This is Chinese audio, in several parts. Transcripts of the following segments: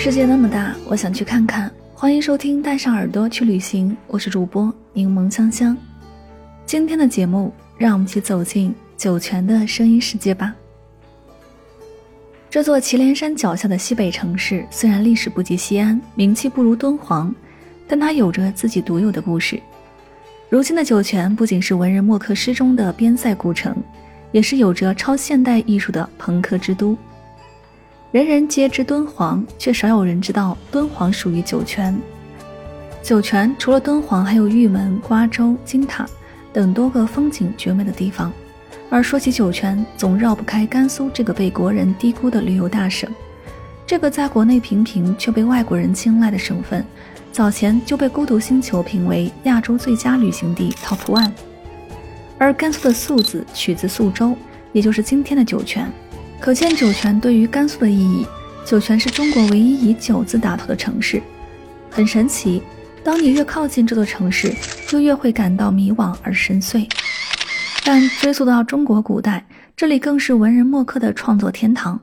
世界那么大，我想去看看。欢迎收听《带上耳朵去旅行》，我是主播柠檬香香。今天的节目，让我们一起走进酒泉的声音世界吧。这座祁连山脚下的西北城市，虽然历史不及西安，名气不如敦煌，但它有着自己独有的故事。如今的酒泉不仅是文人墨客诗中的边塞古城，也是有着超现代艺术的朋克之都。人人皆知敦煌，却少有人知道敦煌属于酒泉。酒泉除了敦煌，还有玉门、瓜州、金塔等多个风景绝美的地方。而说起酒泉，总绕不开甘肃这个被国人低估的旅游大省。这个在国内平平却被外国人青睐的省份，早前就被孤独星球评为亚洲最佳旅行地 Top One。而甘肃的肃字取自肃州，也就是今天的酒泉。可见酒泉对于甘肃的意义。酒泉是中国唯一以酒字打头的城市，很神奇。当你越靠近这座城市，就越会感到迷惘而深邃。但追溯到中国古代，这里更是文人墨客的创作天堂，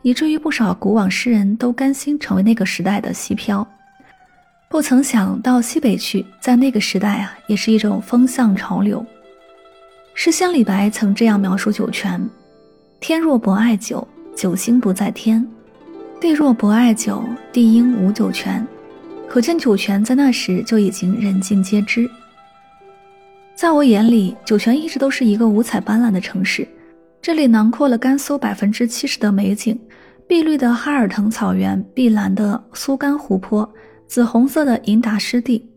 以至于不少古往诗人都甘心成为那个时代的西漂。不曾想到西北去，在那个时代啊，也是一种风向潮流。诗仙李白曾这样描述酒泉。天若不爱酒，酒星不在天；地若不爱酒，地应无酒泉。可见酒泉在那时就已经人尽皆知。在我眼里，酒泉一直都是一个五彩斑斓的城市。这里囊括了甘肃百分之七十的美景：碧绿的哈尔腾草原，碧蓝的苏干湖泊，紫红色的银达湿地。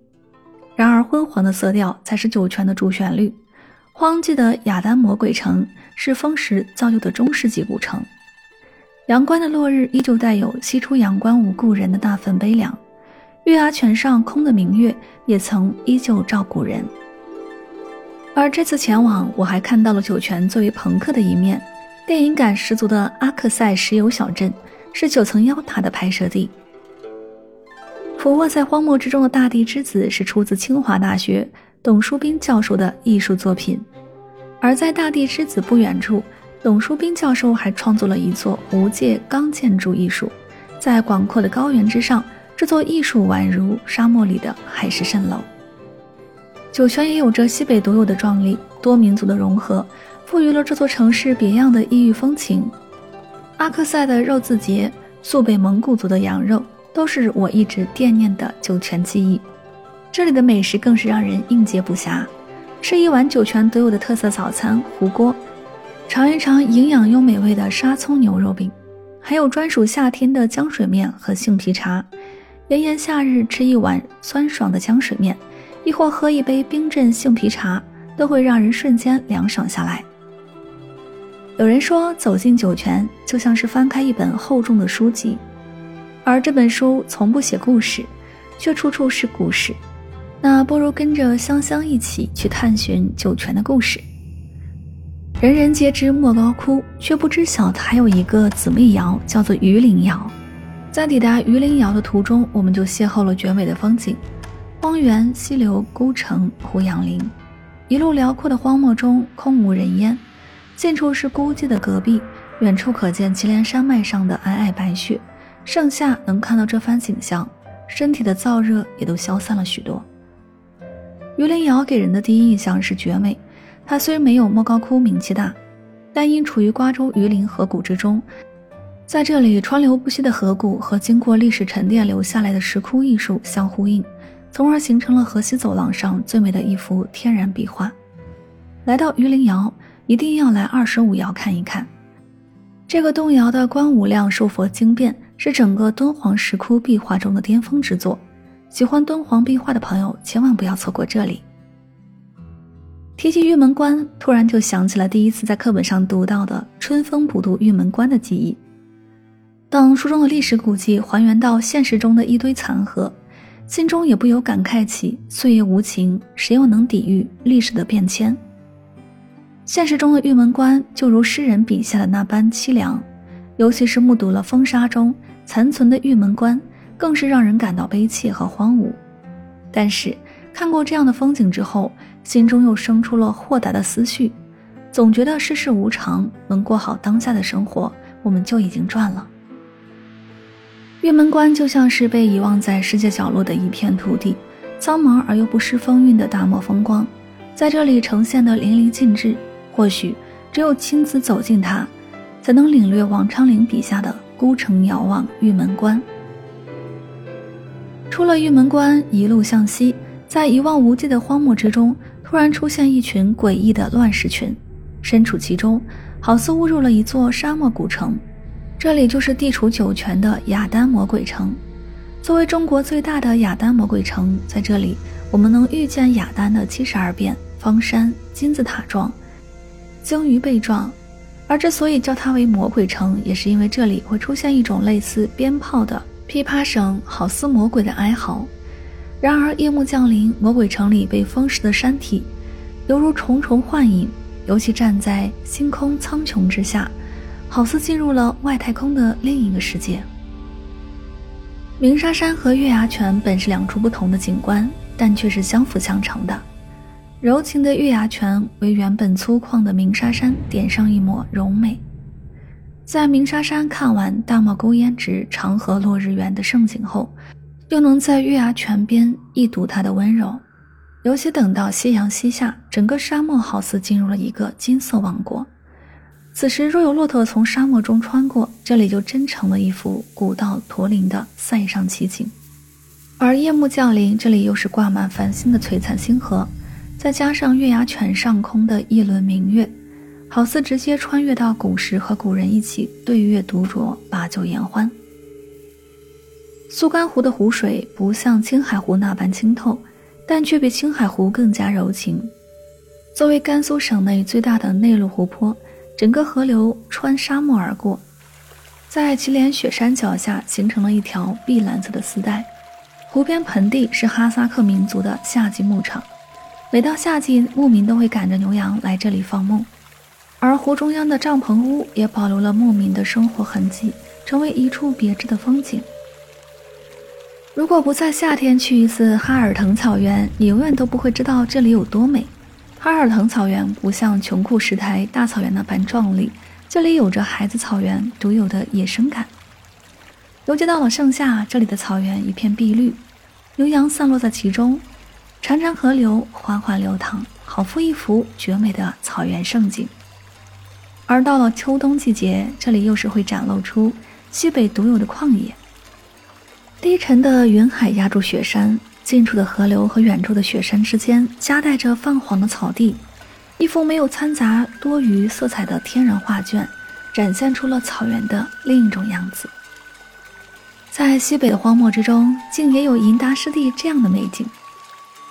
然而，昏黄的色调才是酒泉的主旋律。荒寂的雅丹魔鬼城是风蚀造就的中世纪古城。阳关的落日依旧带有“西出阳关无故人”的那份悲凉。月牙泉上空的明月也曾依旧照古人。而这次前往，我还看到了酒泉作为朋克的一面。电影感十足的阿克塞石油小镇是九层妖塔的拍摄地。俯卧在荒漠之中的大地之子是出自清华大学。董书斌教授的艺术作品，而在大地之子不远处，董书斌教授还创作了一座无界钢建筑艺术。在广阔的高原之上，这座艺术宛如沙漠里的海市蜃楼。酒泉也有着西北独有的壮丽，多民族的融合，赋予了这座城市别样的异域风情。阿克塞的肉字节，肃北蒙古族的羊肉，都是我一直惦念的酒泉记忆。这里的美食更是让人应接不暇，吃一碗酒泉独有的特色早餐——糊锅，尝一尝营养又美味的沙葱牛肉饼，还有专属夏天的浆水面和杏皮茶。炎炎夏日吃一碗酸爽的浆水面，亦或喝一杯冰镇杏皮茶，都会让人瞬间凉爽下来。有人说，走进酒泉就像是翻开一本厚重的书籍，而这本书从不写故事，却处处是故事。那不如跟着香香一起去探寻酒泉的故事。人人皆知莫高窟，却不知晓它还有一个姊妹窑，叫做榆林窑。在抵达榆林窑的途中，我们就邂逅了绝美的风景：荒原、溪流、孤城、胡杨林。一路辽阔的荒漠中，空无人烟，近处是孤寂的戈壁，远处可见祁连山脉上的皑皑白雪。盛夏能看到这番景象，身体的燥热也都消散了许多。榆林窑给人的第一印象是绝美。它虽没有莫高窟名气大，但因处于瓜州榆林河谷之中，在这里川流不息的河谷和经过历史沉淀留下来的石窟艺术相呼应，从而形成了河西走廊上最美的一幅天然壁画。来到榆林窑，一定要来二十五窑看一看。这个动摇的观五量寿佛经变是整个敦煌石窟壁画中的巅峰之作。喜欢敦煌壁画的朋友千万不要错过这里。提起玉门关，突然就想起了第一次在课本上读到的“春风不度玉门关”的记忆。当书中的历史古迹还原到现实中的一堆残骸，心中也不由感慨起：岁月无情，谁又能抵御历史的变迁？现实中的玉门关就如诗人笔下的那般凄凉，尤其是目睹了风沙中残存的玉门关，更是让人感到悲切和荒芜。但是看过这样的风景之后，心中又生出了豁达的思绪，总觉得世事无常，能过好当下的生活，我们就已经赚了。玉门关就像是被遗忘在世界角落的一片土地，苍茫而又不失风韵的大漠风光，在这里呈现的淋漓尽致。或许只有亲自走进它，才能领略王昌龄笔下的“孤城遥望玉门关”。出了玉门关，一路向西，在一望无际的荒漠之中，突然出现一群诡异的乱石群，身处其中，好似误入了一座沙漠古城。这里就是地处九泉的雅丹魔鬼城。作为中国最大的雅丹魔鬼城，在这里我们能遇见雅丹的七十二变、方山、金字塔状。鲸鱼背状，而之所以叫它为魔鬼城，也是因为这里会出现一种类似鞭炮的噼啪声，好似魔鬼的哀嚎。然而夜幕降临，魔鬼城里被封实的山体，犹如重重幻影，尤其站在星空苍穹之下，好似进入了外太空的另一个世界。鸣沙山和月牙泉本是两处不同的景观，但却是相辅相成的。柔情的月牙泉为原本粗犷的鸣沙山点上一抹柔美，在鸣沙山看完大漠孤烟直、长河落日圆的盛景后，又能在月牙泉边一睹它的温柔。尤其等到夕阳西下，整个沙漠好似进入了一个金色王国。此时若有骆驼从沙漠中穿过，这里就真成了一幅古道驼铃的塞上奇景。而夜幕降临，这里又是挂满繁星的璀璨星河。再加上月牙泉上空的一轮明月，好似直接穿越到古时，和古人一起对月独酌，把酒言欢。苏干湖的湖水不像青海湖那般清透，但却比青海湖更加柔情。作为甘肃省内最大的内陆湖泊，整个河流穿沙漠而过，在祁连雪山脚下形成了一条碧蓝色的丝带。湖边盆地是哈萨克民族的夏季牧场。每到夏季，牧民都会赶着牛羊来这里放牧，而湖中央的帐篷屋也保留了牧民的生活痕迹，成为一处别致的风景。如果不在夏天去一次哈尔腾草原，你永远都不会知道这里有多美。哈尔腾草原不像穷库什台大草原那般壮丽，这里有着孩子草原独有的野生感。尤其到了盛夏，这里的草原一片碧绿，牛羊散落在其中。潺潺河流缓缓流淌，好似一幅绝美的草原胜景。而到了秋冬季节，这里又是会展露出西北独有的旷野。低沉的云海压住雪山，近处的河流和远处的雪山之间夹带着泛黄的草地，一幅没有掺杂多余色彩的天然画卷，展现出了草原的另一种样子。在西北的荒漠之中，竟也有银达湿地这样的美景。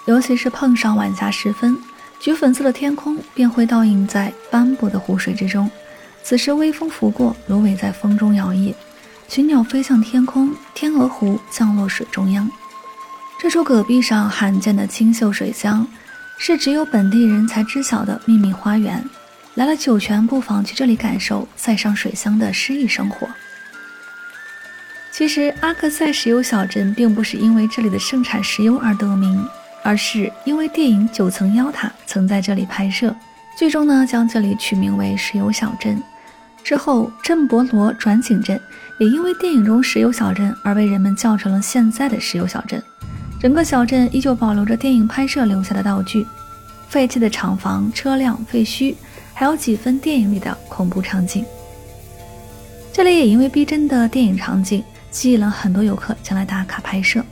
尤其是碰上晚霞时分，橘粉色的天空便会倒映在斑驳的湖水之中。此时微风拂过，芦苇在风中摇曳，群鸟飞向天空，天鹅湖降落水中央。这处戈壁上罕见的清秀水乡，是只有本地人才知晓的秘密花园。来了酒泉，不妨去这里感受塞上水乡的诗意生活。其实，阿克塞石油小镇并不是因为这里的盛产石油而得名。而是因为电影《九层妖塔》曾在这里拍摄，最终呢将这里取名为石油小镇。之后，镇博罗转景镇也因为电影中石油小镇而被人们叫成了现在的石油小镇。整个小镇依旧保留着电影拍摄留下的道具、废弃的厂房、车辆、废墟，还有几分电影里的恐怖场景。这里也因为逼真的电影场景，吸引了很多游客前来打卡拍摄。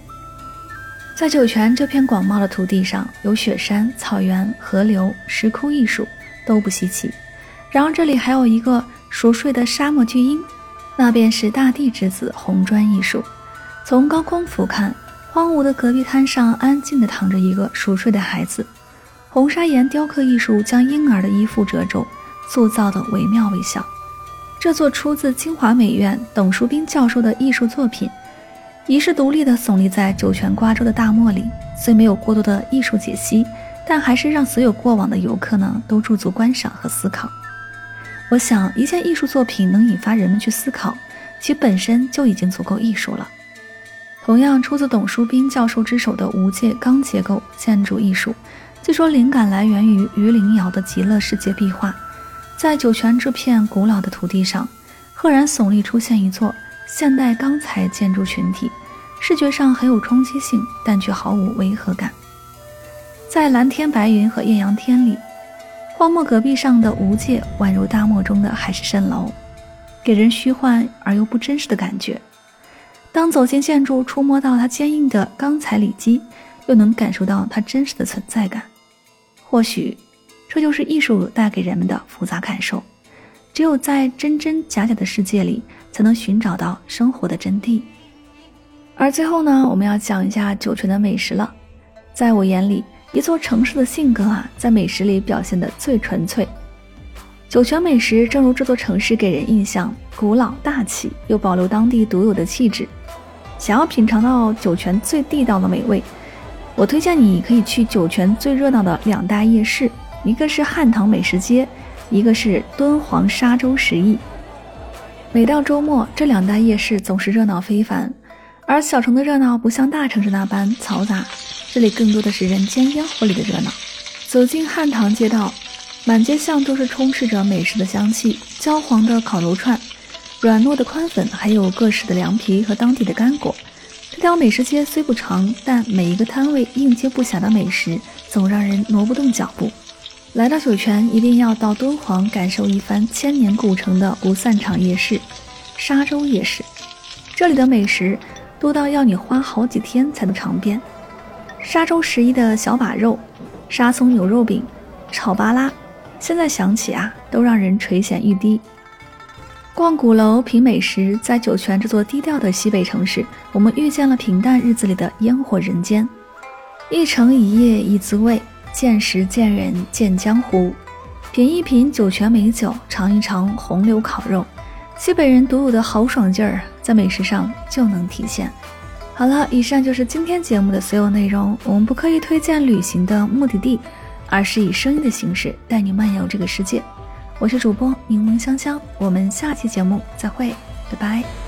在酒泉这片广袤的土地上，有雪山、草原、河流、石窟艺术都不稀奇。然而，这里还有一个熟睡的沙漠巨婴，那便是大地之子红砖艺术。从高空俯瞰，荒芜的戈壁滩上安静地躺着一个熟睡的孩子。红砂岩雕刻艺术将婴儿的衣服褶皱塑造得惟妙惟肖。这座出自清华美院董书斌教授的艺术作品，遗世独立的耸立在酒泉瓜洲的大漠里，虽没有过多的艺术解析，但还是让所有过往的游客呢都驻足观赏和思考。我想，一件艺术作品能引发人们去思考，其本身就已经足够艺术了。同样出自董书斌教授之手的无界钢结构建筑艺术，据说灵感来源于榆林窑的极乐世界壁画。在酒泉这片古老的土地上，赫然耸立出现一座现代钢材建筑群体，视觉上很有冲击性，但却毫无违和感。在蓝天白云和艳阳天里，荒漠戈壁上的无界宛如大漠中的海市蜃楼，给人虚幻而又不真实的感觉。当走进建筑，触摸到它坚硬的钢材里基，又能感受到它真实的存在感。或许，这就是艺术带给人们的复杂感受。只有在真真假假的世界里，才能寻找到生活的真谛。而最后呢，我们要讲一下酒泉的美食了。在我眼里，一座城市的性格啊，在美食里表现的最纯粹。酒泉美食，正如这座城市给人印象古老大气，又保留当地独有的气质。想要品尝到酒泉最地道的美味，我推荐你可以去酒泉最热闹的两大夜市，一个是汉唐美食街，一个是敦煌沙洲十邑。每到周末，这两大夜市总是热闹非凡。而小城的热闹不像大城市那般嘈杂，这里更多的是人间烟火里的热闹。走进汉唐街道，满街巷都是充斥着美食的香气，焦黄的烤肉串。软糯的宽粉，还有各式的凉皮和当地的干果。这条美食街虽不长，但每一个摊位应接不暇的美食，总让人挪不动脚步。来到酒泉，一定要到敦煌感受一番千年古城的不散场夜市——沙洲夜市。这里的美食多到要你花好几天才能尝遍。沙洲十一的小把肉、沙葱牛肉饼、炒巴拉，现在想起啊，都让人垂涎欲滴。逛鼓楼品美食，在酒泉这座低调的西北城市，我们遇见了平淡日子里的烟火人间。一城一夜一滋味，见识见人见江湖。品一品酒泉美酒，尝一尝红柳烤肉，西北人独有的豪爽劲儿，在美食上就能体现。好了，以上就是今天节目的所有内容。我们不刻意推荐旅行的目的地，而是以声音的形式带你漫游这个世界。我是主播柠檬香香，我们下期节目再会，拜拜。